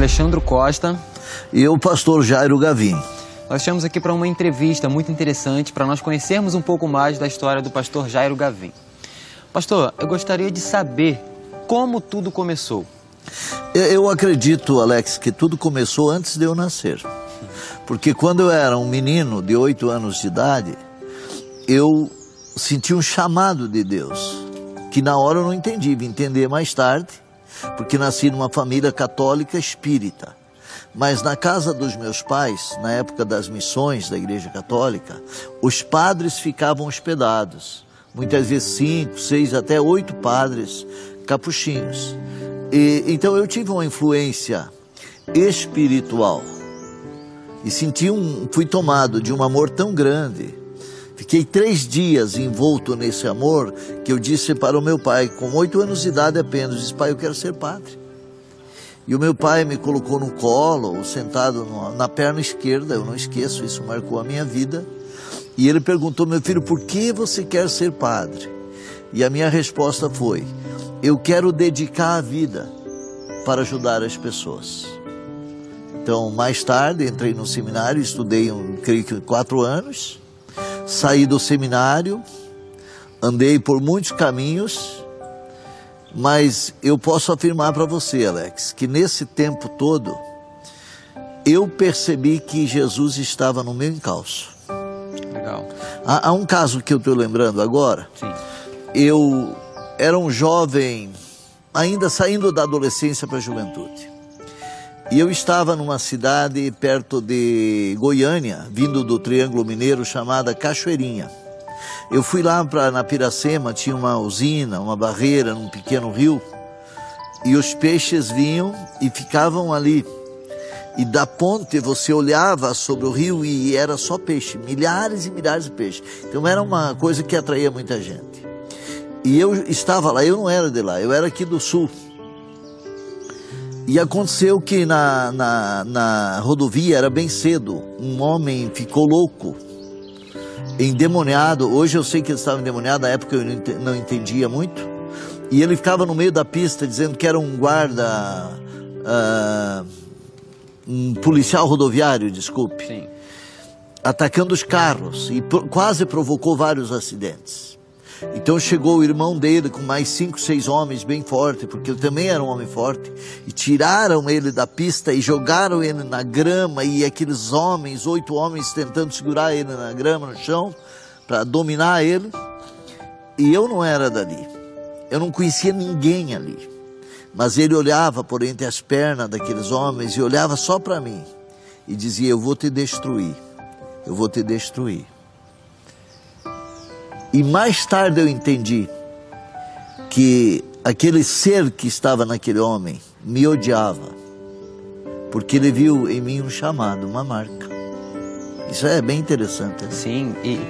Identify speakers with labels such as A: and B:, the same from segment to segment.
A: Alexandre Costa.
B: E eu, pastor Jairo Gavim.
A: Nós estamos aqui para uma entrevista muito interessante para nós conhecermos um pouco mais da história do pastor Jairo Gavim. Pastor, eu gostaria de saber como tudo começou.
B: Eu acredito, Alex, que tudo começou antes de eu nascer. Porque quando eu era um menino de oito anos de idade, eu senti um chamado de Deus, que na hora eu não entendi, vim entender mais tarde, porque nasci numa família católica espírita. Mas na casa dos meus pais, na época das missões da Igreja Católica, os padres ficavam hospedados. Muitas vezes cinco, seis, até oito padres capuchinhos. E, então eu tive uma influência espiritual e senti um, fui tomado de um amor tão grande. Fiquei três dias envolto nesse amor que eu disse para o meu pai, com oito anos de idade apenas, disse, pai, eu quero ser padre. E o meu pai me colocou no colo, sentado na perna esquerda, eu não esqueço, isso marcou a minha vida. E ele perguntou, meu filho, por que você quer ser padre? E a minha resposta foi, eu quero dedicar a vida para ajudar as pessoas. Então, mais tarde, entrei no seminário, estudei, um, creio que, quatro anos. Saí do seminário, andei por muitos caminhos, mas eu posso afirmar para você, Alex, que nesse tempo todo, eu percebi que Jesus estava no meu encalço.
A: Legal.
B: Há, há um caso que eu estou lembrando agora.
A: Sim.
B: Eu era um jovem, ainda saindo da adolescência para a juventude. E eu estava numa cidade perto de Goiânia, vindo do Triângulo Mineiro, chamada Cachoeirinha. Eu fui lá pra, na Piracema, tinha uma usina, uma barreira num pequeno rio, e os peixes vinham e ficavam ali. E da ponte você olhava sobre o rio e era só peixe, milhares e milhares de peixes. Então era uma coisa que atraía muita gente. E eu estava lá, eu não era de lá, eu era aqui do sul. E aconteceu que na, na, na rodovia, era bem cedo, um homem ficou louco, endemoniado. Hoje eu sei que ele estava endemoniado, na época eu não entendia muito. E ele ficava no meio da pista dizendo que era um guarda, uh, um policial rodoviário, desculpe,
A: Sim.
B: atacando os carros e pro, quase provocou vários acidentes. Então chegou o irmão dele com mais cinco, seis homens bem fortes, porque ele também era um homem forte, e tiraram ele da pista e jogaram ele na grama, e aqueles homens, oito homens tentando segurar ele na grama, no chão, para dominar ele. E eu não era dali, eu não conhecia ninguém ali, mas ele olhava por entre as pernas daqueles homens e olhava só para mim e dizia: Eu vou te destruir, eu vou te destruir. E mais tarde eu entendi que aquele ser que estava naquele homem me odiava, porque ele viu em mim um chamado, uma marca. Isso é bem interessante. Né?
A: Sim, e,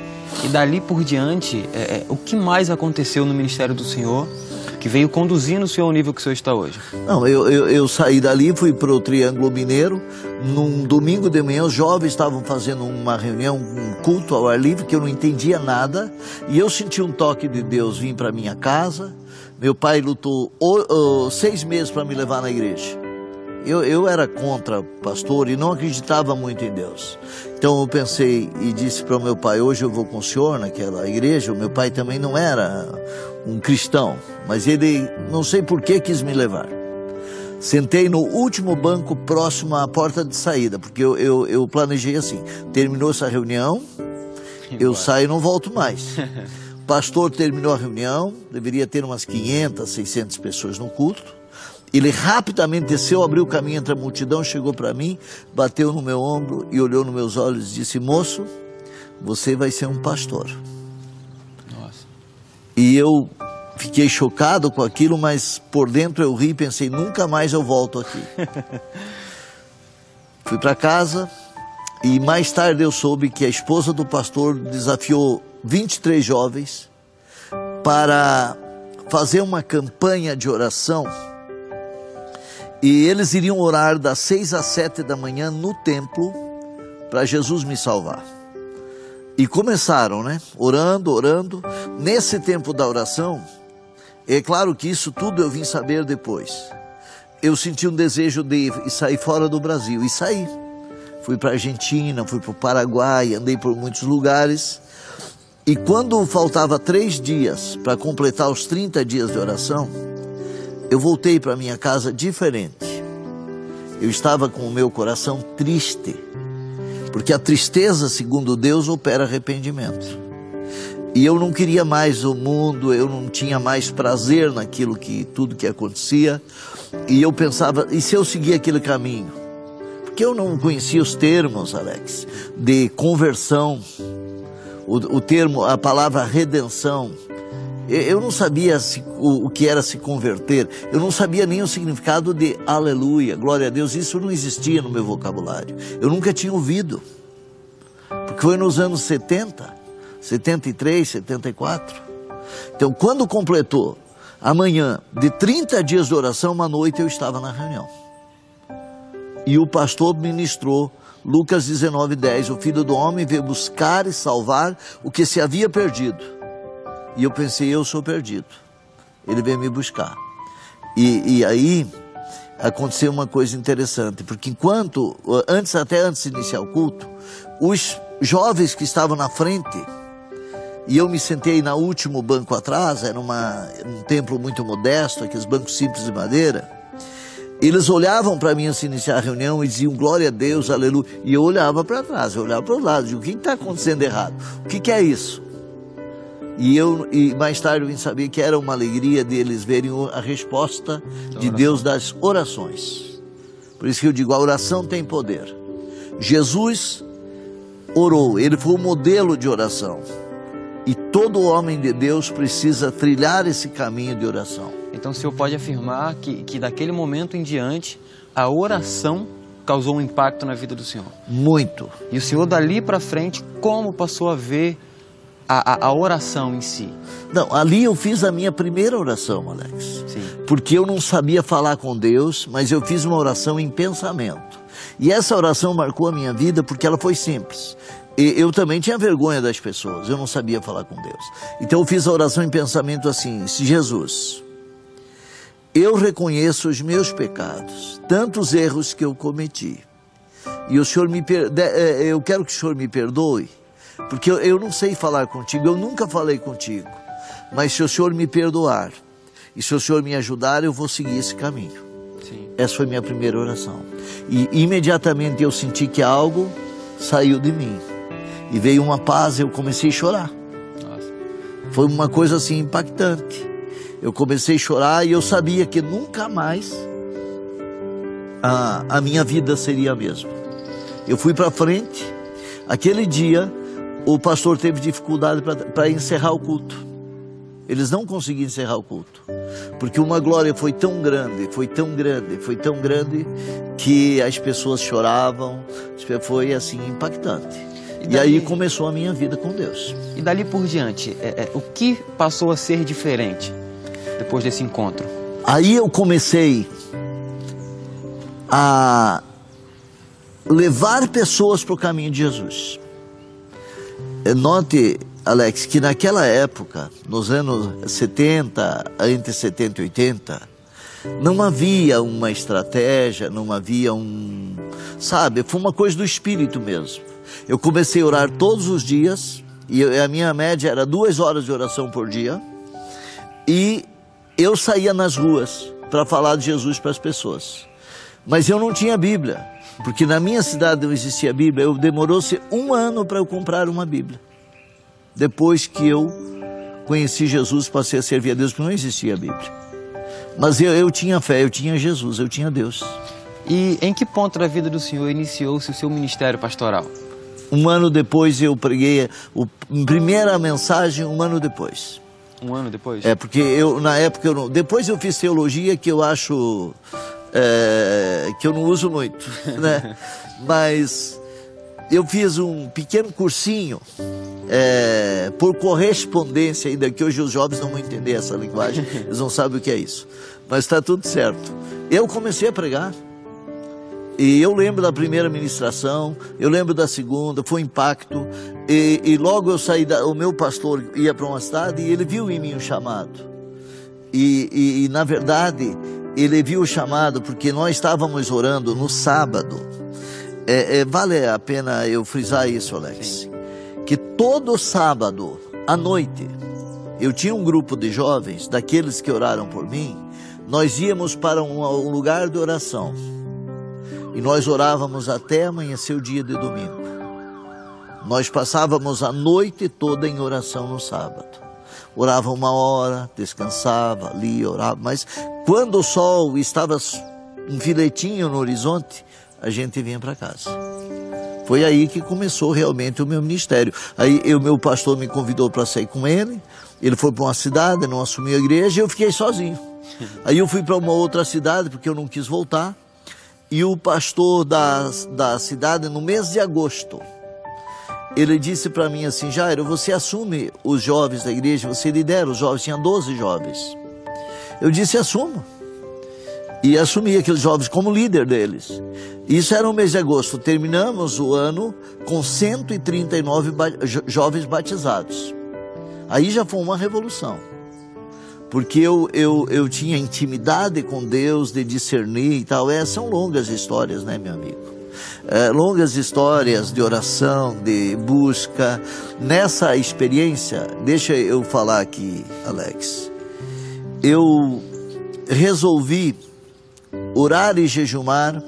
A: e dali por diante, é, é, o que mais aconteceu no ministério do Senhor que veio conduzindo o senhor ao nível que o senhor está hoje?
B: Não, eu, eu, eu saí dali, fui para o Triângulo Mineiro. Num domingo de manhã, os jovens estavam fazendo uma reunião, um culto ao ar livre, que eu não entendia nada. E eu senti um toque de Deus vir para minha casa. Meu pai lutou o, o, seis meses para me levar na igreja. Eu, eu era contra pastor e não acreditava muito em Deus. Então eu pensei e disse para o meu pai: hoje eu vou com o senhor naquela igreja. O meu pai também não era um cristão, mas ele não sei por que quis me levar. Sentei no último banco próximo à porta de saída, porque eu, eu, eu planejei assim: terminou essa reunião, eu saio e não volto mais. O pastor terminou a reunião, deveria ter umas 500, 600 pessoas no culto. Ele rapidamente desceu, abriu o caminho entre a multidão, chegou para mim, bateu no meu ombro e olhou nos meus olhos e disse: Moço, você vai ser um pastor. E eu fiquei chocado com aquilo, mas por dentro eu ri e pensei: nunca mais eu volto aqui. Fui para casa e mais tarde eu soube que a esposa do pastor desafiou 23 jovens para fazer uma campanha de oração e eles iriam orar das seis às sete da manhã no templo para Jesus me salvar. E começaram, né? Orando, orando. Nesse tempo da oração, é claro que isso tudo eu vim saber depois. eu senti um desejo de sair fora do Brasil e saí. Fui para a Argentina, fui para o Paraguai, andei por muitos lugares. E quando faltava três dias para completar os 30 dias de oração, eu voltei para minha casa diferente. Eu estava com o meu coração triste, porque a tristeza, segundo Deus, opera arrependimento. E eu não queria mais o mundo, eu não tinha mais prazer naquilo que tudo que acontecia. E eu pensava, e se eu seguir aquele caminho? Porque eu não conhecia os termos, Alex, de conversão, o, o termo, a palavra redenção. Eu não sabia se, o, o, que era se converter, eu não sabia nem o significado de aleluia, glória a Deus, isso não existia no meu vocabulário. Eu nunca tinha ouvido, porque foi nos anos 70, 73, 74. Então, quando completou amanhã de 30 dias de oração, uma noite eu estava na reunião. E o pastor ministrou Lucas 19, 10. O filho do homem veio buscar e salvar o que se havia perdido. E eu pensei, eu sou perdido. Ele veio me buscar. E, e aí aconteceu uma coisa interessante, porque enquanto, antes, até antes de iniciar o culto, os jovens que estavam na frente, e eu me sentei na último banco atrás, era uma, um templo muito modesto, aqueles bancos simples de madeira. Eles olhavam para mim antes de iniciar a reunião e diziam glória a Deus, aleluia. E eu olhava para trás, eu olhava para o lado, digo, o que está acontecendo errado? O que, que é isso? E eu e mais tarde eu vim saber que era uma alegria deles verem a resposta de Deus das orações. Por isso que eu digo, a oração tem poder. Jesus orou, ele foi o modelo de oração. E todo homem de Deus precisa trilhar esse caminho de oração.
A: Então o senhor pode afirmar que, que daquele momento em diante, a oração causou um impacto na vida do senhor?
B: Muito.
A: E o senhor dali para frente, como passou a ver a, a, oração em si?
B: Não, ali eu fiz a minha primeira oração, Alex. Sim. Porque eu não sabia falar com Deus, mas eu fiz uma oração em pensamento. E essa oração marcou a minha vida porque ela foi simples. E eu também tinha vergonha das pessoas, eu não sabia falar com Deus. Então eu fiz a oração em pensamento assim: Jesus, eu reconheço os meus pecados, tantos erros que eu cometi. E o Senhor me per... Eh, eu quero que o Senhor me perdoe porque eu, eu não sei falar contigo, eu nunca falei contigo. Mas se o Senhor me perdoar e se o Senhor me ajudar, eu vou seguir esse caminho. Sim. Essa foi minha primeira oração. E imediatamente eu senti que algo saiu de mim. E veio uma paz, eu comecei a chorar. Nossa. Foi uma coisa assim impactante. Eu comecei a chorar e eu sabia que nunca mais a, a minha vida seria a mesma. Eu fui para frente. Aquele dia o pastor teve dificuldade para encerrar o culto. Eles não conseguiam encerrar o culto. Porque uma glória foi tão grande, foi tão grande, foi tão grande que as pessoas choravam. Foi assim impactante. E, dali, e aí começou a minha vida com Deus.
A: E dali por diante, é, é, o que passou a ser diferente depois desse encontro?
B: Aí eu comecei a levar pessoas para o caminho de Jesus. Eh, note, Alex, que naquela época, nos anos 70, entre 70 e 80, não havia uma estratégia, não havia um. Sabe, foi uma coisa do espírito mesmo. Eu comecei a orar todos os dias, e a minha média era duas horas de oração por dia, e eu saía nas ruas para falar de Jesus para as pessoas. Mas eu não tinha Bíblia. Porque na minha cidade não existia Bíblia, eu demorou-se um ano para eu comprar uma Bíblia. Depois que eu conheci Jesus, passei a servir a Deus, porque não existia Bíblia. Mas eu, eu tinha fé, eu tinha Jesus, eu tinha Deus.
A: E em que ponto da vida do Senhor iniciou-se o seu ministério pastoral?
B: Um ano depois eu preguei a primeira mensagem, um ano depois.
A: Um ano depois?
B: É, porque eu, na época, eu não, depois eu fiz teologia que eu acho é, que eu não uso muito, né? Mas eu fiz um pequeno cursinho é, por correspondência, ainda que hoje os jovens não vão entender essa linguagem, eles não sabem o que é isso. Mas está tudo certo. Eu comecei a pregar. E eu lembro da primeira ministração, eu lembro da segunda, foi um impacto. E, e logo eu saí, da, o meu pastor ia para uma cidade e ele viu em mim um chamado. E, e, e na verdade, ele viu o chamado porque nós estávamos orando no sábado. É, é, vale a pena eu frisar isso, Alex. Sim. Que todo sábado à noite eu tinha um grupo de jovens, daqueles que oraram por mim, nós íamos para um, um lugar de oração. E nós orávamos até amanhecer o dia de domingo. Nós passávamos a noite toda em oração no sábado. Orava uma hora, descansava, lia, orava, mas quando o sol estava um filetinho no horizonte, a gente vinha para casa. Foi aí que começou realmente o meu ministério. Aí o meu pastor me convidou para sair com ele. Ele foi para uma cidade, não assumiu a igreja e eu fiquei sozinho. Aí eu fui para uma outra cidade porque eu não quis voltar. E o pastor da, da cidade, no mês de agosto, ele disse para mim assim: Jairo, você assume os jovens da igreja, você lidera os jovens, tinha 12 jovens. Eu disse: assumo. E assumi aqueles jovens como líder deles. Isso era no mês de agosto. Terminamos o ano com 139 jovens batizados. Aí já foi uma revolução. Porque eu, eu, eu tinha intimidade com Deus, de discernir e tal. É, são longas histórias, né, meu amigo? É, longas histórias de oração, de busca. Nessa experiência, deixa eu falar aqui, Alex. Eu resolvi orar e jejumar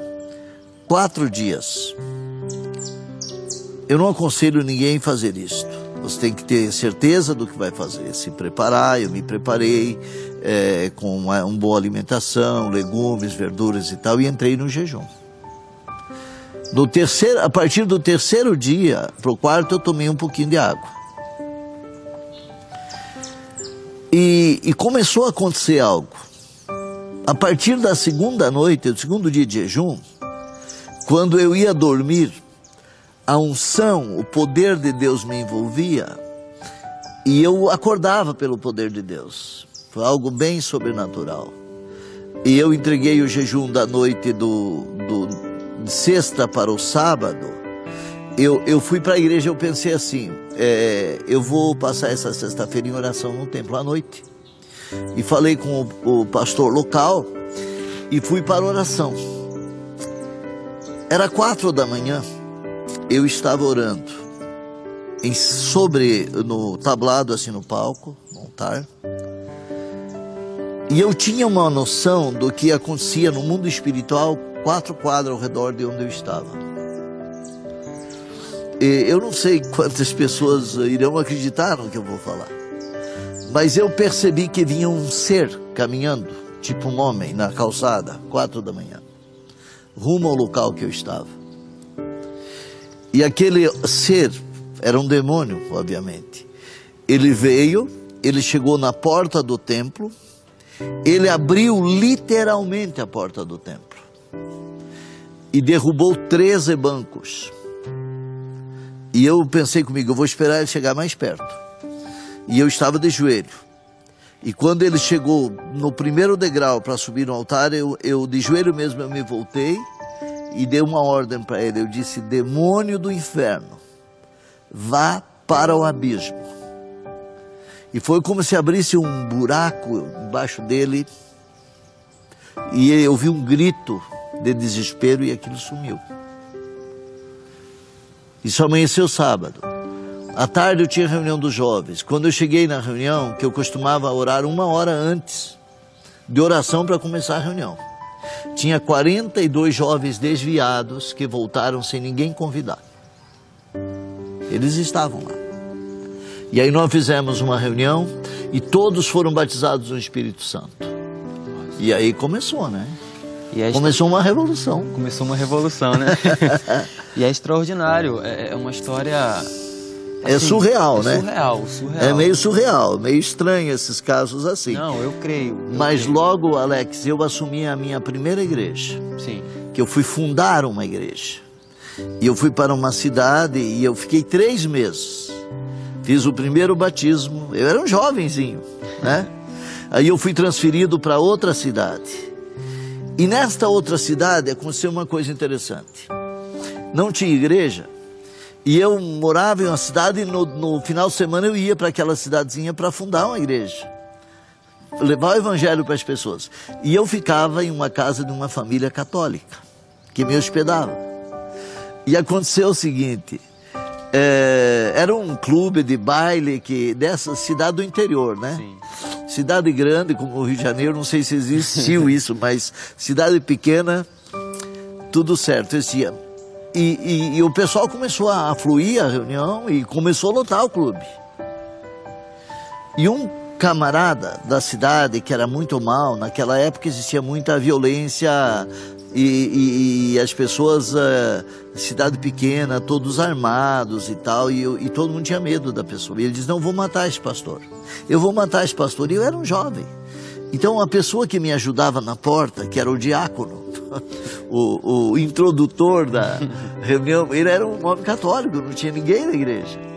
B: quatro dias. Eu não aconselho ninguém fazer isto. Você tem que ter certeza do que vai fazer, se preparar. Eu me preparei é, com uma, uma boa alimentação, legumes, verduras e tal, e entrei no jejum. No terceiro, a partir do terceiro dia para o quarto, eu tomei um pouquinho de água. E, e, começou a acontecer algo. A partir da segunda noite, do segundo dia de jejum, quando eu ia dormir, a unção, o poder de Deus me envolvia e eu acordava pelo poder de Deus. Foi algo bem sobrenatural. E eu entreguei o jejum da noite do, do de sexta para o sábado. Eu, eu fui para a igreja, eu pensei assim: é, eu vou passar essa sexta-feira em oração no templo à noite. E falei com o, o pastor local e fui para a oração. Era quatro da manhã eu estava orando em, sobre no tablado assim no palco, no altar. E eu tinha uma noção do que acontecia no mundo espiritual, quatro quadros ao redor de onde eu estava. E eu não sei quantas pessoas irão acreditar no que eu vou falar, mas eu percebi que vinha um ser caminhando, tipo um homem, na calçada, quatro da manhã, rumo ao local que eu estava. E aquele ser era um demônio, obviamente. Ele veio, ele chegou na porta do templo, ele abriu literalmente a porta do templo e derrubou 13 bancos. E eu pensei comigo, eu vou esperar ele chegar mais perto. E eu estava de joelho. E quando ele chegou no primeiro degrau para subir no altar, eu, eu de joelho mesmo eu me voltei e dei uma ordem para ele. Eu disse: demônio do inferno, vá para o abismo. E foi como se abrisse um buraco embaixo dele. E eu vi um grito de desespero e aquilo sumiu. Isso amanheceu sábado. À tarde eu tinha reunião dos jovens. Quando eu cheguei na reunião, que eu costumava orar uma hora antes de oração para começar a reunião tinha 42 jovens desviados que voltaram sem ninguém convidar. Eles estavam lá. E aí nós fizemos uma reunião e todos foram batizados no Espírito Santo. E aí começou, né? Começou uma revolução.
A: Começou uma revolução, né? e é extraordinário. É, é uma história
B: é assim, surreal,
A: é
B: né?
A: Surreal, surreal.
B: É meio surreal, meio estranho esses casos assim.
A: Não, eu creio. Eu
B: Mas
A: creio.
B: logo, Alex, eu assumi a minha primeira igreja.
A: Sim.
B: Que eu fui fundar uma igreja. E eu fui para uma cidade e eu fiquei três meses. Fiz o primeiro batismo. Eu era um jovenzinho, né? Aí eu fui transferido para outra cidade. E nesta outra cidade aconteceu uma coisa interessante. Não tinha igreja, e eu morava em uma cidade e no, no final de semana eu ia para aquela cidadezinha para fundar uma igreja. levar o evangelho para as pessoas. E eu ficava em uma casa de uma família católica que me hospedava. E aconteceu o seguinte: é, era um clube de baile que dessa cidade do interior, né? Sim. Cidade grande como o Rio de Janeiro, não sei se existiu isso, mas cidade pequena, tudo certo existia. E, e, e, o pessoal começou a fluir a reunião e começou a lotar o clube. E um camarada da cidade que era muito mal, naquela época existia muita violência e, e, e as pessoas, uh, cidade pequena, todos armados e tal, e, e, todo mundo tinha medo da pessoa. E ele diz: Não, vou matar esse pastor. Eu vou matar esse pastor. E eu era um jovem. Então a pessoa que me ajudava na porta, que era o diácono, o, o introdutor da reunião, ele era um homem católico, não tinha ninguém na igreja.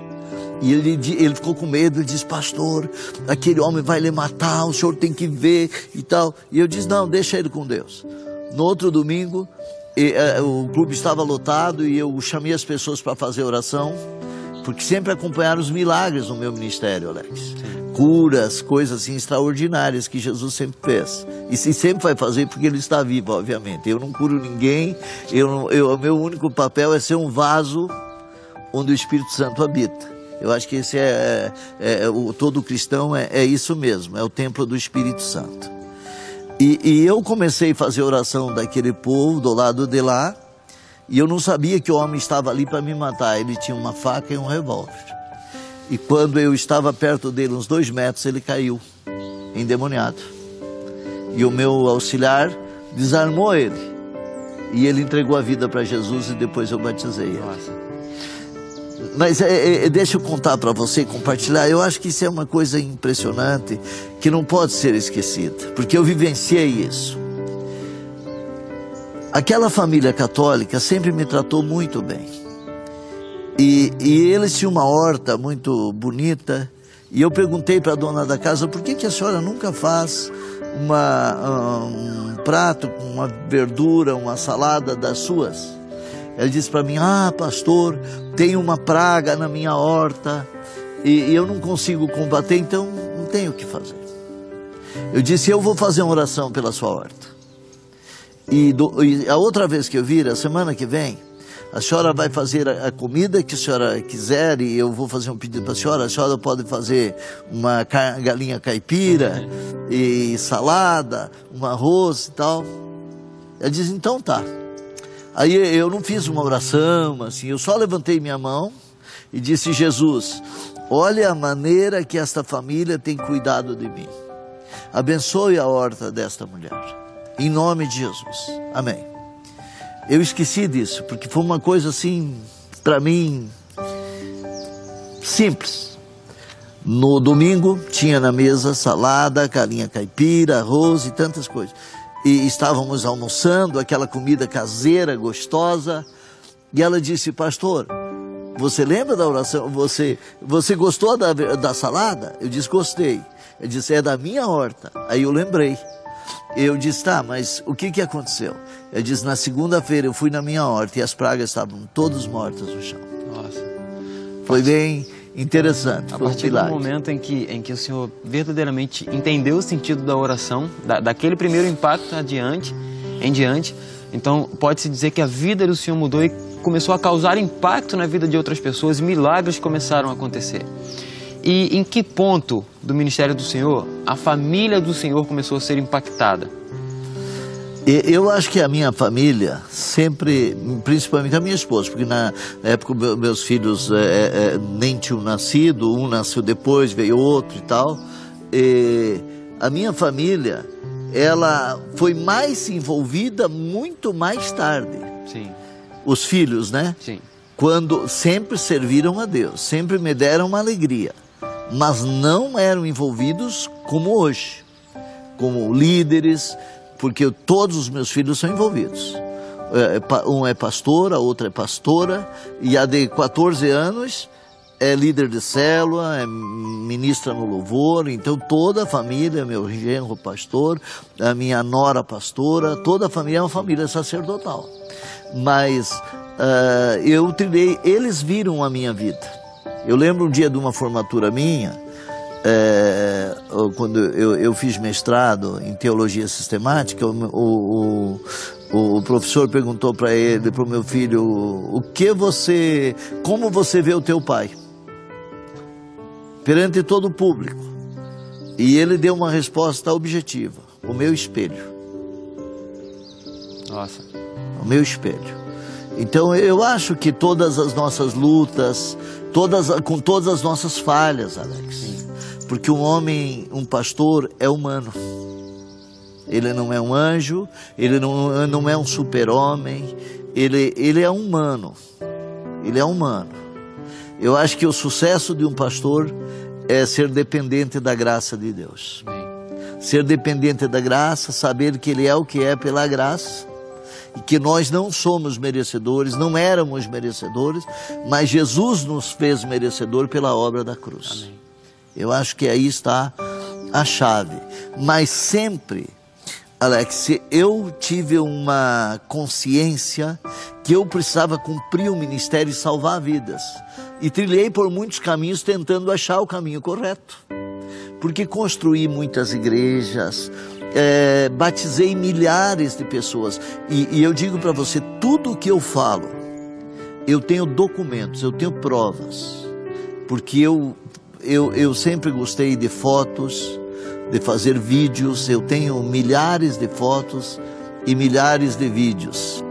B: E ele, ele ficou com medo, ele disse, pastor, aquele homem vai lhe matar, o senhor tem que ver e tal. E eu disse, não, deixa ele com Deus. No outro domingo, uh, o clube estava lotado e eu chamei as pessoas para fazer oração, porque sempre acompanharam os milagres no meu ministério, Alex. Curas, coisas assim extraordinárias que Jesus sempre fez. E se sempre vai fazer porque ele está vivo, obviamente. Eu não curo ninguém, eu, eu, o meu único papel é ser um vaso onde o Espírito Santo habita. Eu acho que esse é, é, é o, todo cristão é, é, isso mesmo, é o templo do Espírito Santo. E, e, eu comecei a fazer oração daquele povo do lado de lá, e eu não sabia que o homem estava ali para me matar. Ele tinha uma faca e um revólver. E quando eu estava perto dele, uns dois metros, ele caiu, endemoniado. E o meu auxiliar desarmou ele. E ele entregou a vida para Jesus e depois eu batizei ele. Nossa. Mas é, é, deixa eu contar para você, compartilhar. Eu acho que isso é uma coisa impressionante que não pode ser esquecida, porque eu vivenciei isso. Aquela família católica sempre me tratou muito bem. E, e eles tinham uma horta muito bonita. E eu perguntei para a dona da casa por que, que a senhora nunca faz uma, um prato com uma verdura, uma salada das suas. Ela disse para mim: Ah, pastor, tem uma praga na minha horta e, e eu não consigo combater, então não tenho o que fazer. Eu disse: Eu vou fazer uma oração pela sua horta. E, do, e a outra vez que eu vir, a semana que vem, a senhora vai fazer a, a, comida que a senhora quiser e eu vou fazer um pedido para a senhora. A senhora pode fazer uma galinha caipira e salada, um arroz e tal. Ela diz: Então tá. Aí eu não fiz uma oração, assim, eu só levantei minha mão e disse: Jesus, olha a maneira que esta família tem cuidado de mim. Abençoe a horta desta mulher. Em nome de Jesus. Amém. Eu esqueci disso, porque foi uma coisa assim, para mim, simples. No domingo tinha na mesa salada, galinha caipira, arroz e tantas coisas e estávamos almoçando aquela comida caseira, gostosa, e ela disse, pastor, você lembra da oração? Você, você gostou da, da salada? Eu disse, gostei. Ele disse, é da minha horta. Aí eu lembrei. Eu disse, tá, mas o que, que aconteceu? Ele disse, na segunda-feira eu fui na minha horta e as pragas estavam todas mortas no chão. Nossa. Foi bem interessante.
A: A partir do momento em que, em que o senhor verdadeiramente entendeu o sentido da oração, da, daquele primeiro impacto adiante, em diante, então pode-se dizer que a vida do senhor mudou e começou a causar impacto na vida de outras pessoas, milagres começaram a acontecer. E em que ponto do ministério do Senhor a família do Senhor começou a ser impactada?
B: Eu acho que a minha família sempre, principalmente a minha esposa, porque na época meus filhos é, é, nem tinham nascido, um nasceu depois, veio outro e tal. E a minha família, ela foi mais envolvida muito mais tarde. Sim. Os filhos, né? Sim. Quando sempre serviram a Deus, sempre me deram uma alegria, mas não eram envolvidos como hoje, como líderes porque todos os meus filhos são envolvidos. É, é um é pastor, a outra é pastora, e a de 14 anos é líder de célula, é ministra no louvor, então toda a família, meu genro pastor, a minha nora pastora, toda a família é uma família sacerdotal. Mas uh, eu trilhei, eles viram a minha vida. Eu lembro um dia de uma formatura minha, é, quando eu, eu, fiz mestrado em teologia sistemática, o, o, o, professor perguntou para ele, para o meu filho, o que você, como você vê o teu pai? Perante todo o público. E ele deu uma resposta objetiva: o meu espelho.
A: Nossa.
B: O meu espelho. Então eu acho que todas as nossas lutas, todas, com todas as nossas falhas, Alex, Sim. Porque um homem, um pastor é humano. Ele não é um anjo, ele não, não é um super-homem, ele, ele é humano. Ele é humano. Eu acho que o sucesso de um pastor é ser dependente da graça de Deus. Ser dependente da graça, saber que Ele é o que é pela graça e que nós não somos merecedores, não éramos merecedores, mas Jesus nos fez merecedor pela obra da cruz. Amém. Eu acho que aí está a chave. Mas sempre, Alex, eu tive uma consciência que eu precisava cumprir o ministério e salvar vidas. E trilhei por muitos caminhos tentando achar o caminho correto. Porque construí muitas igrejas, é, batizei milhares de pessoas. E, e eu digo para você: tudo o que eu falo, eu tenho documentos, eu tenho provas. Porque eu, eu, eu sempre gostei de fotos, de fazer vídeos, eu tenho milhares de fotos e milhares de vídeos.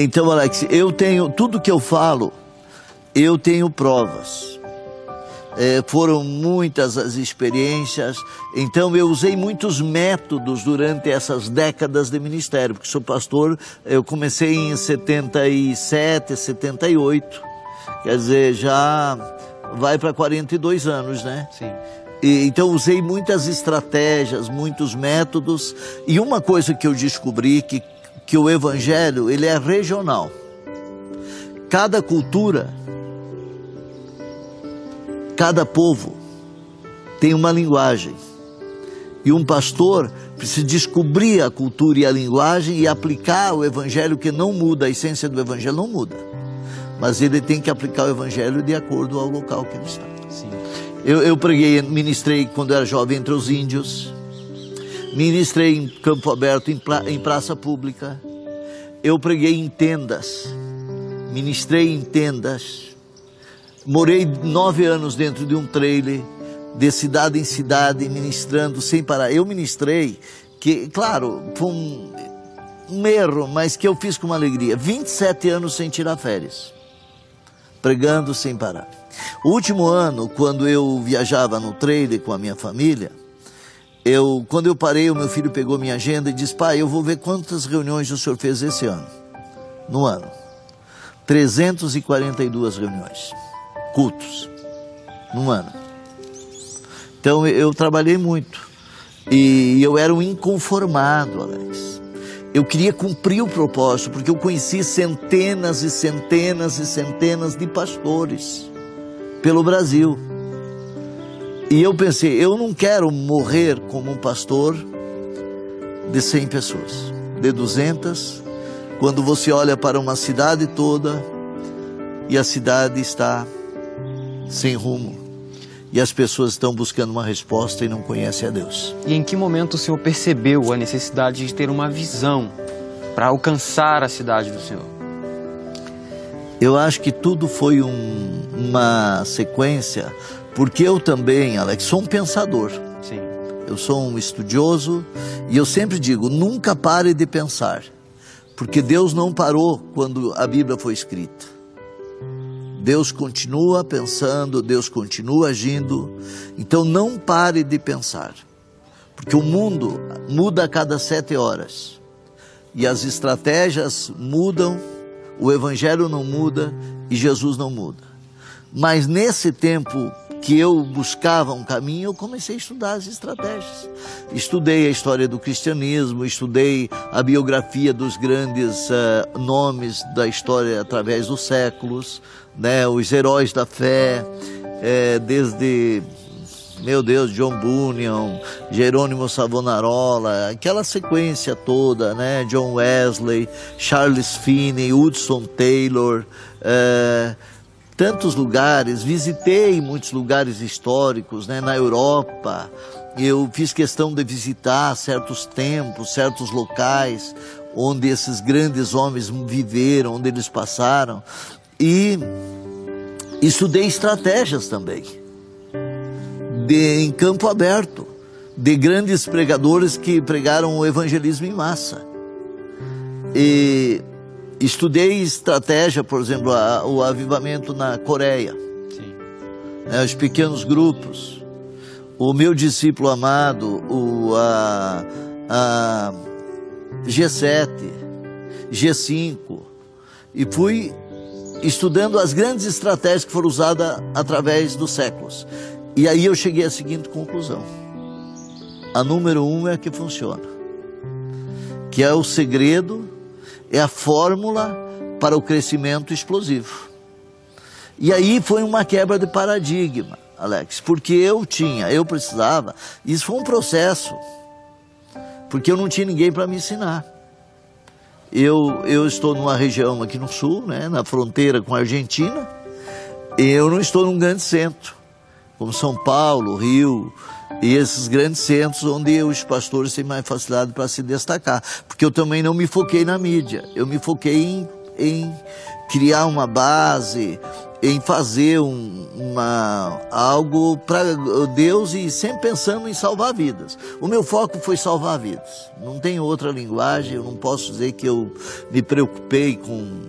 B: Então, Alex, eu tenho tudo que eu falo, eu tenho provas. É, foram muitas as experiências, então eu usei muitos métodos durante essas décadas de ministério, porque sou pastor, eu comecei em 77, 78, quer dizer, já vai para 42 anos, né?
A: Sim.
B: E, então usei muitas estratégias, muitos métodos, e uma coisa que eu descobri que que o evangelho ele é regional. Cada cultura, cada povo tem uma linguagem. E um pastor precisa descobrir a cultura e a linguagem e aplicar o evangelho que não muda, a essência do evangelho não muda. Mas ele tem que aplicar o evangelho de acordo ao local que ele está.
A: Sim.
B: Eu, eu preguei, ministrei quando era jovem entre os índios ministrei em campo aberto, em, em praça pública, eu preguei em tendas, ministrei em tendas, morei nove anos dentro de um trailer, de cidade em cidade, ministrando sem parar. Eu ministrei, que, claro, foi um, um erro, mas que eu fiz com uma alegria. 27 anos sem tirar férias, pregando sem parar. O último ano, quando eu viajava no trailer com a minha família, eu, quando eu parei, o meu filho pegou minha agenda e disse: Pai, eu vou ver quantas reuniões o senhor fez esse ano. No ano. 342 reuniões. Cultos. No ano. Então eu trabalhei muito. E eu era um inconformado, Alex. Eu queria cumprir o propósito, porque eu conheci centenas e centenas e centenas de pastores pelo Brasil. E eu pensei, eu não quero morrer como um pastor de 100 pessoas, de 200, quando você olha para uma cidade toda e a cidade está sem rumo. E as pessoas estão buscando uma resposta e não conhecem a Deus.
A: E em que momento o Senhor percebeu a necessidade de ter uma visão para alcançar a cidade do Senhor?
B: Eu acho que tudo foi um, uma sequência porque eu também, Alex, sou um pensador.
A: Sim.
B: Eu sou um estudioso e eu sempre digo: nunca pare de pensar. Porque Deus não parou quando a Bíblia foi escrita. Deus continua pensando, Deus continua agindo. Então não pare de pensar. Porque o mundo muda a cada sete horas. E as estratégias mudam, o Evangelho não muda e Jesus não muda. Mas nesse tempo que eu buscava um caminho, eu comecei a estudar as estratégias. Estudei a história do cristianismo, estudei a biografia dos grandes uh, nomes da história através dos séculos, né, os heróis da fé, é, desde meu Deus, John Bunyan, Jerônimo Savonarola, aquela sequência toda, né? John Wesley, Charles Finney, Hudson Taylor, é, tantos lugares, visitei muitos lugares históricos, né, na Europa. Eu fiz questão de visitar certos templos, certos locais onde esses grandes homens viveram, onde eles passaram. E estudei estratégias também, de, em campo aberto, de grandes pregadores que pregaram o evangelismo em massa. E Estudei estratégia, por exemplo, a, o avivamento na Coreia. Né, os pequenos grupos. O meu discípulo amado, o a, a G7, G5. E fui estudando as grandes estratégias que foram usadas através dos séculos. E aí eu cheguei à seguinte conclusão. A número um é a que funciona. Que é o segredo é a fórmula para o crescimento explosivo. E aí foi uma quebra de paradigma, Alex, porque eu tinha, eu precisava, isso foi um processo, porque eu não tinha ninguém para me ensinar. Eu, eu estou numa região aqui no sul, né, na fronteira com a Argentina, e eu não estou num grande centro, como São Paulo, Rio, e esses grandes centros onde os pastores têm mais facilidade para se destacar. Porque eu também não me foquei na mídia, eu me foquei em, em criar uma base, em fazer um, uma, algo para Deus e sempre pensando em salvar vidas. O meu foco foi salvar vidas. Não tem outra linguagem, eu não posso dizer que eu me preocupei com,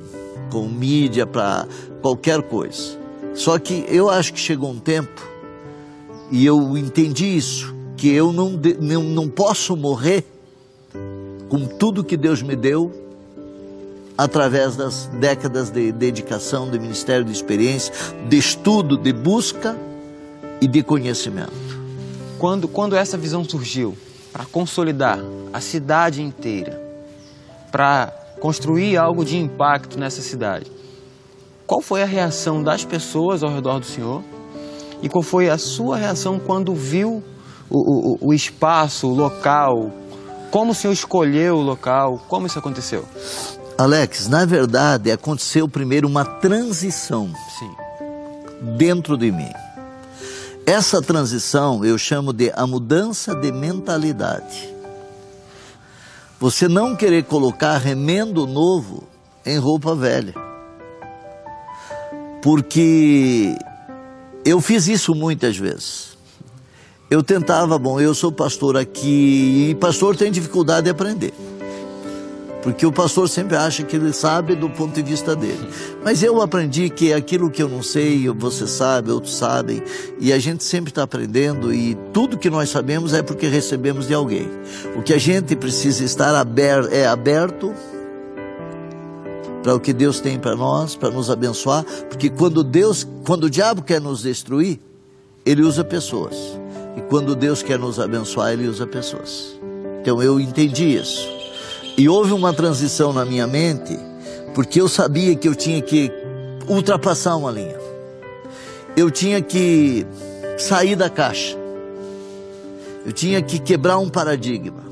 B: com mídia para qualquer coisa. Só que eu acho que chegou um tempo e eu entendi isso, que eu não, não, não posso morrer com tudo que Deus me deu através das décadas de dedicação, de ministério de experiência, de estudo, de busca e de conhecimento.
A: Quando, quando essa visão surgiu para consolidar a cidade inteira, para construir algo de impacto nessa cidade, qual foi a reação das pessoas ao redor do Senhor? E qual foi a sua reação quando viu o, o, o espaço, o local? Como o senhor escolheu o local? Como isso aconteceu?
B: Alex, na verdade aconteceu primeiro uma transição
A: Sim.
B: dentro de mim. Essa transição eu chamo de a mudança de mentalidade. Você não querer colocar remendo novo em roupa velha. Porque eu fiz isso muitas vezes. Eu tentava, bom, eu sou pastor aqui e pastor tem dificuldade de aprender. Porque o pastor sempre acha que ele sabe do ponto de vista dele. Mas eu aprendi que aquilo que eu não sei, você sabe, outros sabem, e a gente sempre está aprendendo, e tudo que nós sabemos é porque recebemos de alguém. O que a gente precisa estar aberto, é aberto para o que Deus tem para nós, para nos abençoar, porque quando Deus, quando o diabo quer nos destruir, ele usa pessoas. E quando Deus quer nos abençoar, ele usa pessoas. Então eu entendi isso. E houve uma transição na minha mente, porque eu sabia que eu tinha que ultrapassar uma linha. Eu tinha que sair da caixa. Eu tinha que quebrar um paradigma.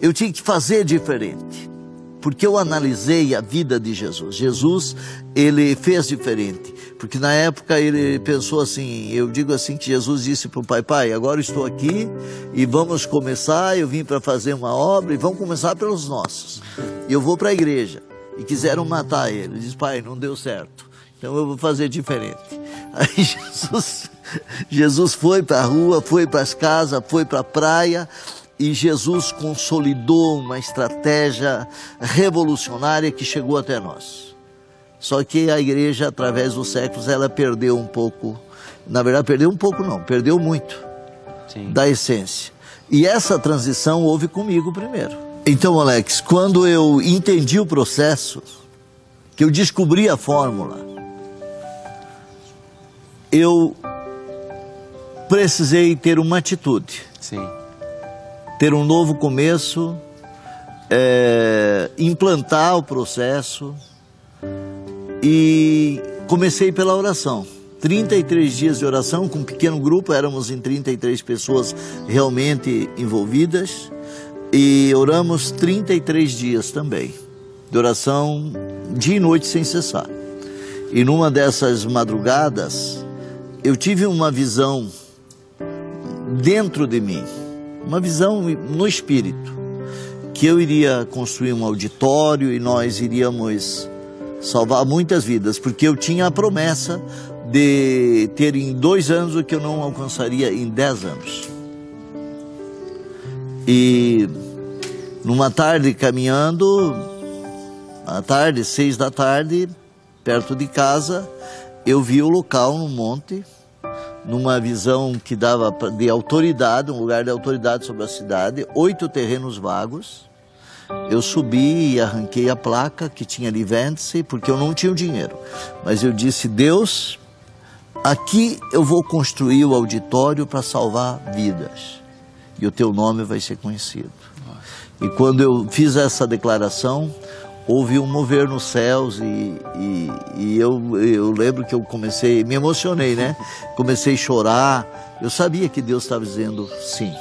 B: Eu tinha que fazer diferente. Porque eu analisei a vida de Jesus. Jesus, ele fez diferente. Porque na época ele pensou assim, eu digo assim que Jesus disse para o pai, pai, agora estou aqui e vamos começar, eu vim para fazer uma obra e vamos começar pelos nossos. Eu vou para a igreja. E quiseram matar ele. Ele disse, pai, não deu certo. Então eu vou fazer diferente. Aí Jesus, Jesus foi para a rua, foi para as casas, foi para a praia e Jesus consolidou uma estratégia revolucionária que chegou até nós. Só que a igreja, através dos séculos, ela perdeu um pouco. Na verdade, perdeu um pouco, não, perdeu muito Sim. da essência. E essa transição houve comigo primeiro. Então, Alex, quando eu entendi o processo, que eu descobri a fórmula, eu precisei ter uma atitude.
A: Sim.
B: Ter um novo começo, é, implantar o processo e comecei pela oração. 33 dias de oração com um pequeno grupo, éramos em 33 pessoas realmente envolvidas e oramos 33 dias também, de oração dia e noite sem cessar. E numa dessas madrugadas, eu tive uma visão dentro de mim, uma visão no espírito, que eu iria construir um auditório e nós iríamos salvar muitas vidas, porque eu tinha a promessa de ter em dois anos o que eu não alcançaria em dez anos. E numa tarde caminhando, à tarde, seis da tarde, perto de casa, eu vi o local no monte, numa visão que dava de autoridade, um lugar de autoridade sobre a cidade, oito terrenos vagos eu subi e arranquei a placa que tinha ali vende-se, porque eu não tinha o dinheiro. Mas eu disse: Deus, aqui eu vou construir o auditório para salvar vidas. E o teu nome vai ser conhecido. E quando eu fiz essa declaração, houve um mover nos céus e, e, e, eu, eu lembro que eu comecei, me emocionei, né? Comecei a chorar. Eu sabia que Deus estava dizendo sim.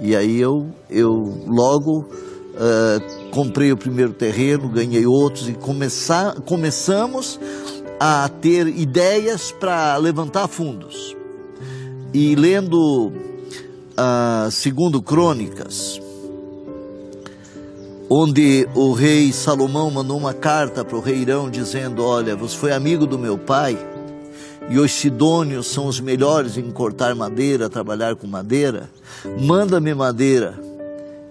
B: E aí eu, eu logo Uh, comprei o primeiro terreno, ganhei outros e começar, começamos a ter ideias para levantar fundos. E lendo uh, segundo Crônicas, onde o rei Salomão mandou uma carta para o rei Irão dizendo: Olha, você foi amigo do meu pai e os sidônios são os melhores em cortar madeira, trabalhar com madeira. Manda-me madeira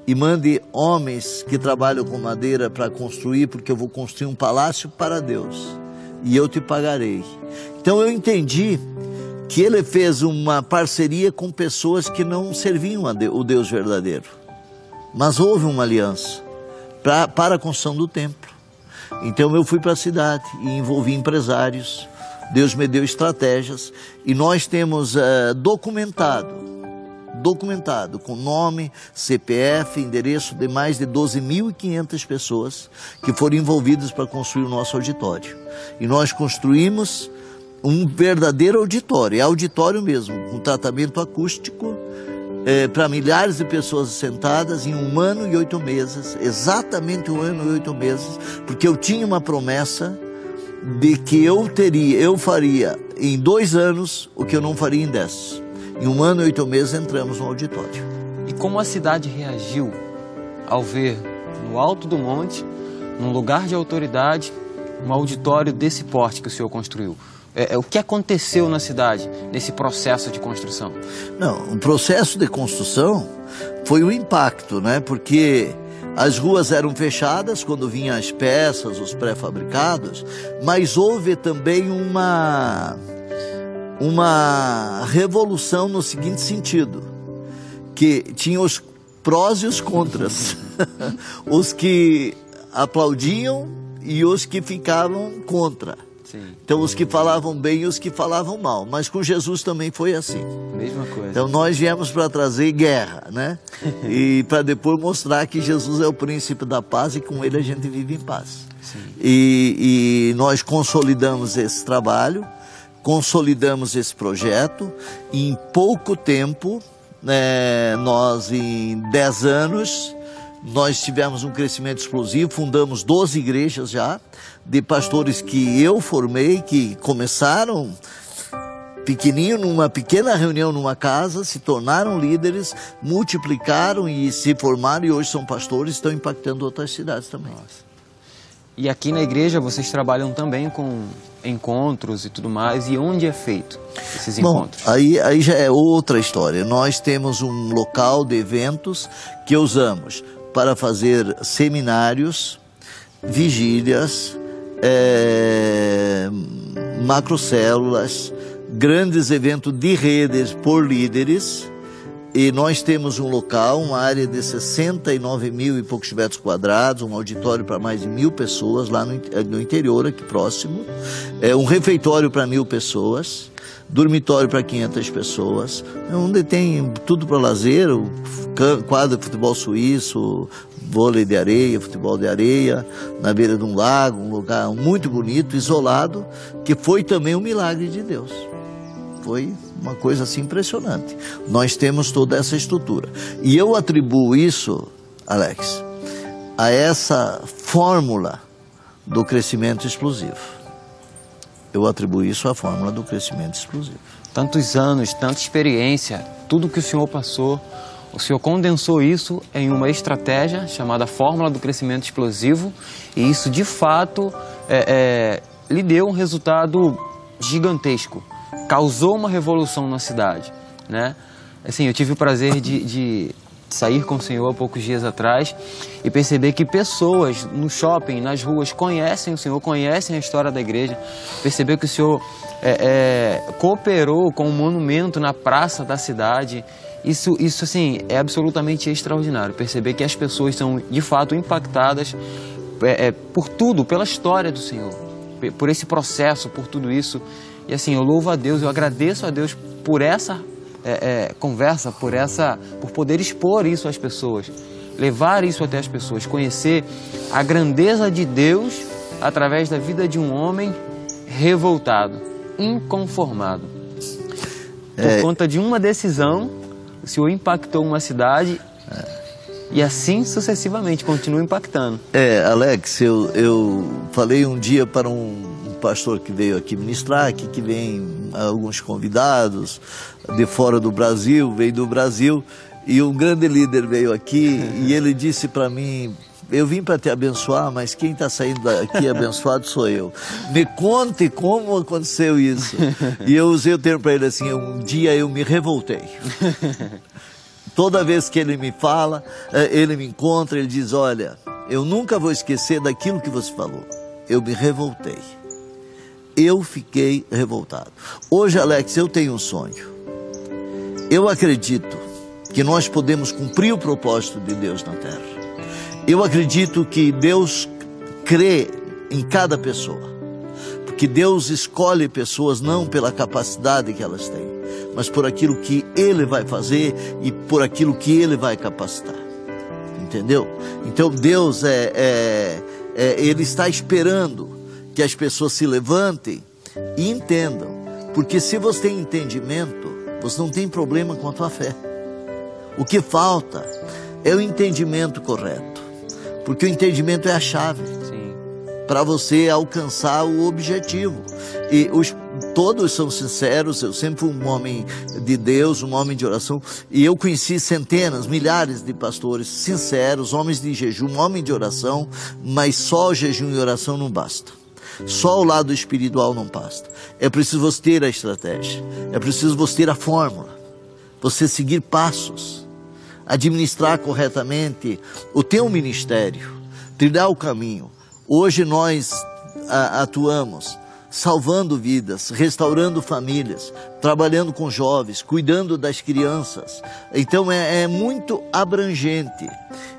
B: e mande homens que trabalham com madeira para construir, porque eu vou construir um palácio para Deus e eu te pagarei. Então eu entendi que ele fez uma parceria com pessoas que não serviam o Deus verdadeiro, mas houve uma aliança pra, para a construção do templo. Então eu fui para a cidade e envolvi empresários. Deus me deu estratégias e nós temos uh, documentado documentado com nome, CPF, endereço de mais de 12.500 pessoas que foram envolvidas para construir o nosso auditório. E nós construímos um verdadeiro auditório, é auditório mesmo, com tratamento acústico é, para milhares de pessoas sentadas em um ano e oito meses, exatamente um ano e oito meses, porque eu tinha uma promessa de que eu teria, eu faria em dois anos o que eu não faria em dez. Em um ano e oito meses entramos no auditório.
A: E como a cidade reagiu ao ver no alto do monte, num lugar de autoridade, um auditório desse porte que o senhor construiu? É, é, o que aconteceu na cidade nesse processo de construção?
B: Não, o processo de construção foi o impacto, né? Porque as ruas eram fechadas quando vinham as peças, os pré-fabricados, mas houve também uma uma revolução no seguinte sentido, que tinha os prós e os contras. os que aplaudiam e os que ficavam contra. Sim. Então, os que falavam bem e os que falavam mal. Mas com Jesus também foi assim.
A: Mesma coisa.
B: Então, nós viemos para trazer guerra, né? e para depois mostrar que Jesus é o príncipe da paz e com ele a gente vive em paz. E, e nós consolidamos esse trabalho, consolidamos esse projeto, e em pouco tempo, né, nós, em 10 anos, nós tivemos um crescimento explosivo, fundamos 12 igrejas já, de pastores que eu formei, que começaram pequenininho, numa pequena reunião numa casa, se tornaram líderes, multiplicaram e se formaram e hoje são pastores, estão impactando outras cidades também. Nossa.
A: E aqui na igreja vocês trabalham também com encontros e tudo mais. E onde é feito esses Bom, encontros?
B: Aí, aí já é outra história. Nós temos um local de eventos que usamos para fazer seminários, vigílias, é, macrocélulas, grandes eventos de redes por líderes. E nós temos um local, uma área de 69 mil e poucos metros quadrados, um auditório para mais de mil pessoas lá no, no interior, aqui próximo, é um refeitório para mil pessoas, dormitório para 500 pessoas, onde tem tudo para lazer, quadro de futebol suíço, vôlei de areia, futebol de areia, na beira de um lago, um lugar muito bonito, isolado, que foi também um milagre de Deus. Foi uma coisa assim impressionante. Nós temos toda essa estrutura. E eu atribuo isso, Alex, a essa fórmula do crescimento explosivo. Eu atribuo isso à fórmula do crescimento explosivo.
A: Tantos anos, tanta experiência, tudo que o senhor passou, o senhor condensou isso em uma estratégia chamada Fórmula do Crescimento Explosivo e isso, de fato, é, é, lhe deu um resultado gigantesco. Causou uma revolução na cidade, né? Assim, eu tive o prazer de, de sair com o Senhor há poucos dias atrás e perceber que pessoas no shopping, nas ruas, conhecem o Senhor, conhecem a história da igreja. Perceber que o Senhor é, é, cooperou com um monumento na praça da cidade isso, isso assim, é absolutamente extraordinário. Perceber que as pessoas são de fato impactadas é, é, por tudo, pela história do Senhor, por esse processo, por tudo isso. E assim, eu louvo a Deus, eu agradeço a Deus por essa é, é conversa, por essa, por poder expor isso às pessoas, levar isso até as pessoas, conhecer a grandeza de Deus através da vida de um homem revoltado, inconformado, por é. conta de uma decisão o Senhor impactou uma cidade e assim sucessivamente, continua impactando.
B: É, Alex, eu, eu falei um dia para um pastor que veio aqui ministrar, aqui que vem alguns convidados de fora do Brasil, veio do Brasil, e um grande líder veio aqui e ele disse para mim, eu vim para te abençoar, mas quem está saindo daqui abençoado sou eu. Me conte como aconteceu isso. E eu usei o termo para ele assim: um dia eu me revoltei. Toda vez que ele me fala, eh, ele me encontra, ele diz: Olha, eu nunca vou esquecer daquilo que você falou. Eu me revoltei. Eu fiquei revoltado. Hoje, Alex, eu tenho um sonho. Eu acredito que nós podemos cumprir o propósito de Deus na terra. Eu acredito que Deus crê em cada pessoa. Porque Deus escolhe pessoas não pela capacidade que elas têm, mas por aquilo que Ele vai fazer e por aquilo que Ele vai capacitar. Entendeu? Então Deus é, é, é Ele está esperando que as pessoas se levantem e entendam. Porque se você tem entendimento, você não tem problema com a tua fé. O que falta é o entendimento correto. Porque o entendimento é a chave para você alcançar o objetivo. E os todos são sinceros, eu sempre fui um homem de Deus, um homem de oração, e eu conheci centenas, milhares de pastores sinceros, homens de jejum, homem de oração, mas só o jejum e oração não basta. Só o lado espiritual não basta. É preciso você ter a estratégia, é preciso você ter a fórmula, você seguir passos, administrar corretamente o teu ministério, trilhar o caminho. Hoje nós a, atuamos salvando vidas, restaurando famílias, trabalhando com jovens, cuidando das crianças. Então é, é, muito abrangente.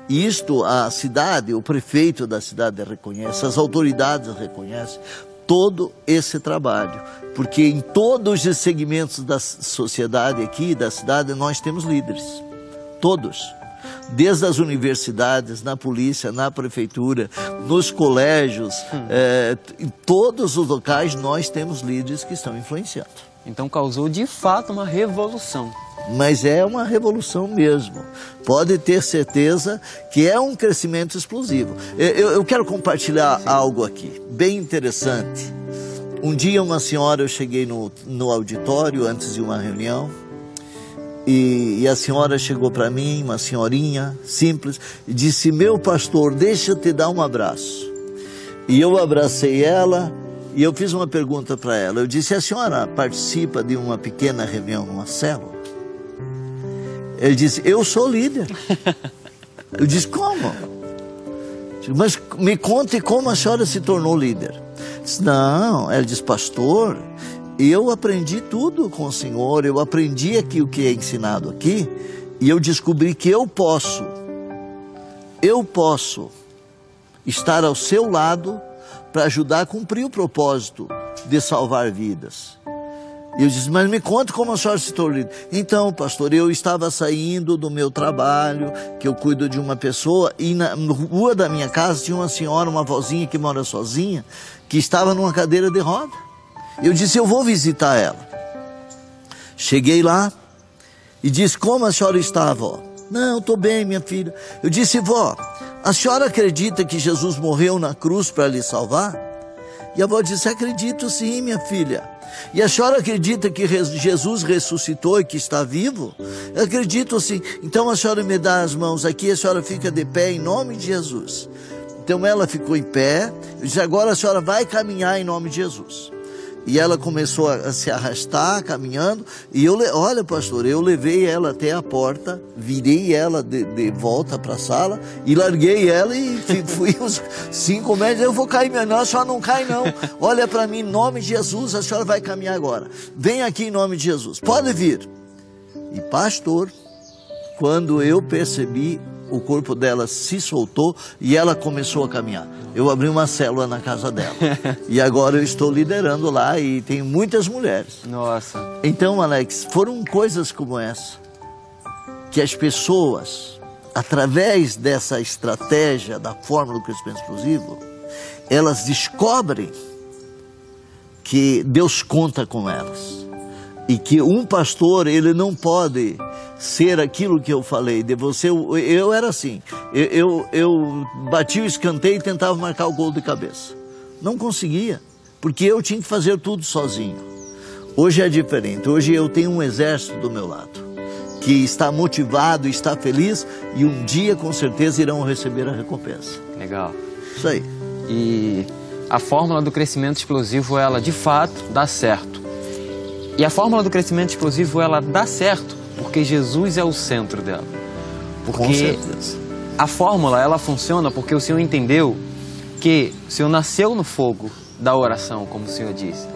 B: E isto a cidade, o prefeito da cidade reconhece, as autoridades reconhecem todo esse trabalho, porque em todos os segmentos da sociedade aqui, da cidade, nós temos líderes. Todos desde as universidades, na polícia, na prefeitura, nos colégios, hum. é, em todos os locais nós temos líderes que estão influenciando.
A: Então causou de fato uma revolução.
B: Mas é uma revolução mesmo. Pode ter certeza que é um crescimento explosivo. Eu, eu quero compartilhar Sim. algo aqui, bem interessante. Um dia, uma senhora, eu cheguei no, no auditório antes de uma reunião, e, e, a senhora chegou para mim, uma senhorinha simples, e disse: Meu pastor, deixa eu te dar um abraço. E eu abracei ela e eu fiz uma pergunta para ela. Eu disse: A senhora participa de uma pequena reunião numa célula? Ele disse: Eu sou líder. Eu disse: Como? Mas me conte como a senhora se tornou líder. Disse, Não, ela disse: Pastor eu aprendi tudo com o Senhor, eu aprendi aqui o que é ensinado aqui, e eu descobri que eu posso, eu posso estar ao seu lado para ajudar a cumprir o propósito de salvar vidas. E eu disse, mas me conta como a senhora se tornou Então, pastor, eu estava saindo do meu trabalho, que eu cuido de uma pessoa, e na rua da minha casa tinha uma senhora, uma vozinha que mora sozinha, que estava numa cadeira de roda. Eu disse: Eu vou visitar ela. Cheguei lá e disse: Como a senhora está, avó? Não, estou bem, minha filha. Eu disse: Vó, a senhora acredita que Jesus morreu na cruz para lhe salvar? E a avó disse: Acredito sim, minha filha. E a senhora acredita que Jesus ressuscitou e que está vivo? Eu acredito sim. Então a senhora me dá as mãos aqui, a senhora fica de pé em nome de Jesus. Então ela ficou em pé. Eu disse: Agora a senhora vai caminhar em nome de Jesus. E ela começou a, se arrastar, caminhando. E eu, olha, pastor, eu levei ela até a porta, virei ela de, de volta para a sala e larguei ela e fui uns cinco metros. Eu vou cair, não, a senhora não cai, não. Olha para mim, em nome de Jesus, a senhora vai caminhar agora. Vem aqui em nome de Jesus, pode vir. E pastor, quando eu percebi o corpo dela se soltou e ela começou a caminhar. Eu abri uma célula na casa dela. e agora eu estou liderando lá e tem muitas mulheres.
A: Nossa.
B: Então, Alex, foram coisas como essa que as pessoas, através dessa estratégia da fórmula do crescimento explosivo, elas descobrem que Deus conta com elas. E que um pastor, ele não pode ser aquilo que eu falei de você. Eu, eu era assim, eu, eu, eu bati o escanteio e tentava marcar o gol de cabeça. Não conseguia, porque eu tinha que fazer tudo sozinho. Hoje é diferente, hoje eu tenho um exército do meu lado, que está motivado, está feliz e um dia com certeza irão receber a recompensa.
A: Legal.
B: Isso aí.
A: E a fórmula do crescimento explosivo, ela de fato dá certo. E a fórmula do crescimento explosivo, ela dá certo porque Jesus é o centro dela. Porque a fórmula ela funciona porque o Senhor entendeu que o Senhor nasceu no fogo da oração, como o Senhor disse.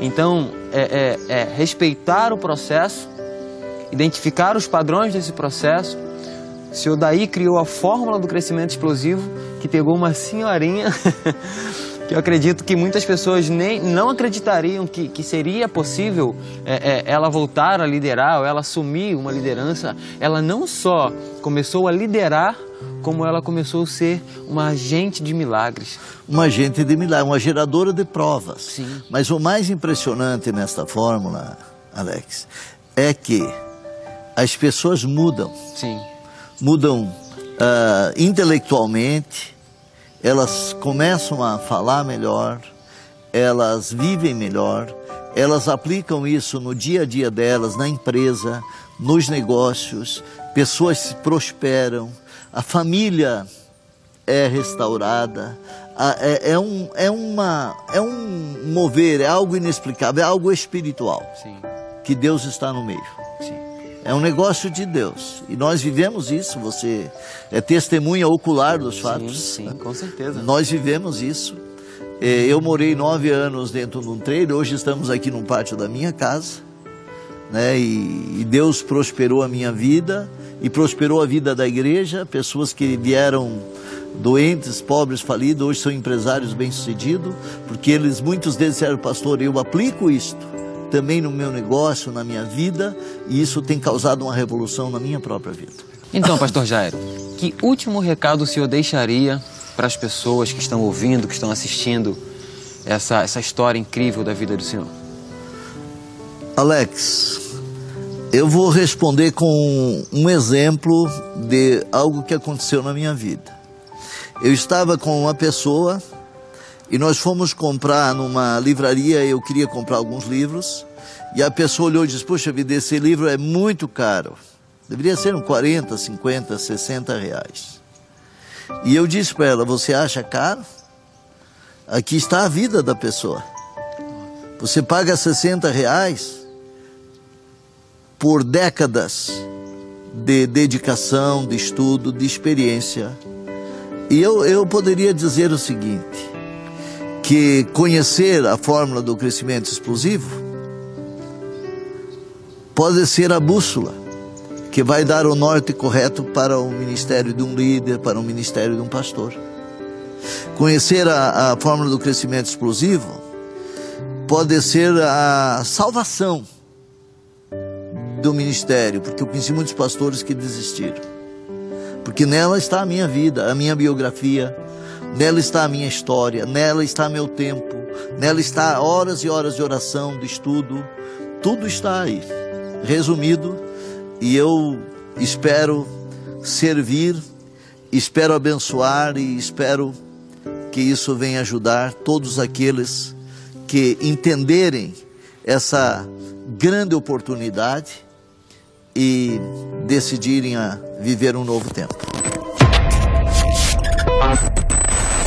A: Então, é, é, é respeitar o processo, identificar os padrões desse processo. O Senhor daí criou a fórmula do crescimento explosivo, que pegou uma senhorinha que eu acredito que muitas pessoas nem não acreditariam que, que seria possível é, é, ela voltar a liderar ou ela assumir uma liderança. Ela não só começou a liderar, como ela começou a ser uma agente de milagres.
B: Uma agente de milagres, uma geradora de provas.
A: Sim.
B: Mas o mais impressionante nesta fórmula, Alex, é que as pessoas mudam.
A: Sim.
B: Mudam uh, intelectualmente, elas começam a falar melhor, elas vivem melhor, elas aplicam isso no dia a dia delas, na empresa, nos negócios, pessoas prosperam, a família é restaurada, é, é, um, é, uma, é um mover, é algo inexplicável, é algo espiritual. Sim. Que Deus está no meio. É um negócio de Deus. E nós vivemos isso, você é testemunha ocular dos fatos.
A: Sim, sim com certeza.
B: Nós vivemos isso. É, eu morei nove anos dentro de um trailer, hoje estamos aqui no pátio da minha casa. Né? E, e Deus prosperou a minha vida e prosperou a vida da igreja, pessoas que vieram doentes, pobres, falidos, hoje são empresários bem-sucedidos, porque eles, muitos deles disseram, pastor, eu aplico isto também no meu negócio, na minha vida, e isso tem causado uma revolução na minha própria vida.
A: Então, pastor Jairo, que último recado o senhor deixaria para as pessoas que estão ouvindo, que estão assistindo essa, essa história incrível da vida do senhor?
B: Alex, eu vou responder com um exemplo de algo que aconteceu na minha vida. Eu estava com uma pessoa e nós fomos comprar numa livraria, eu queria comprar alguns livros, e a pessoa olhou e disse: Poxa vida, esse livro é muito caro. Deveria ser uns 40, 50, 60 reais. E eu disse para ela: Você acha caro? Aqui está a vida da pessoa. Você paga 60 reais por décadas de dedicação, de estudo, de experiência e eu, eu poderia dizer o seguinte: que conhecer a fórmula do crescimento explosivo pode ser a bússola que vai dar o norte correto para o ministério de um líder, para o ministério de um pastor. Conhecer a, a fórmula do crescimento explosivo pode ser a salvação do ministério, porque eu conheci muitos pastores que desistiram porque nela está a minha vida, a minha biografia, nela está a minha história, nela está meu tempo, nela está horas e horas de oração, de estudo, tudo está aí, resumido, e eu espero servir, espero abençoar e espero que isso venha ajudar todos aqueles que entenderem essa grande oportunidade e decidirem a viver um novo tempo.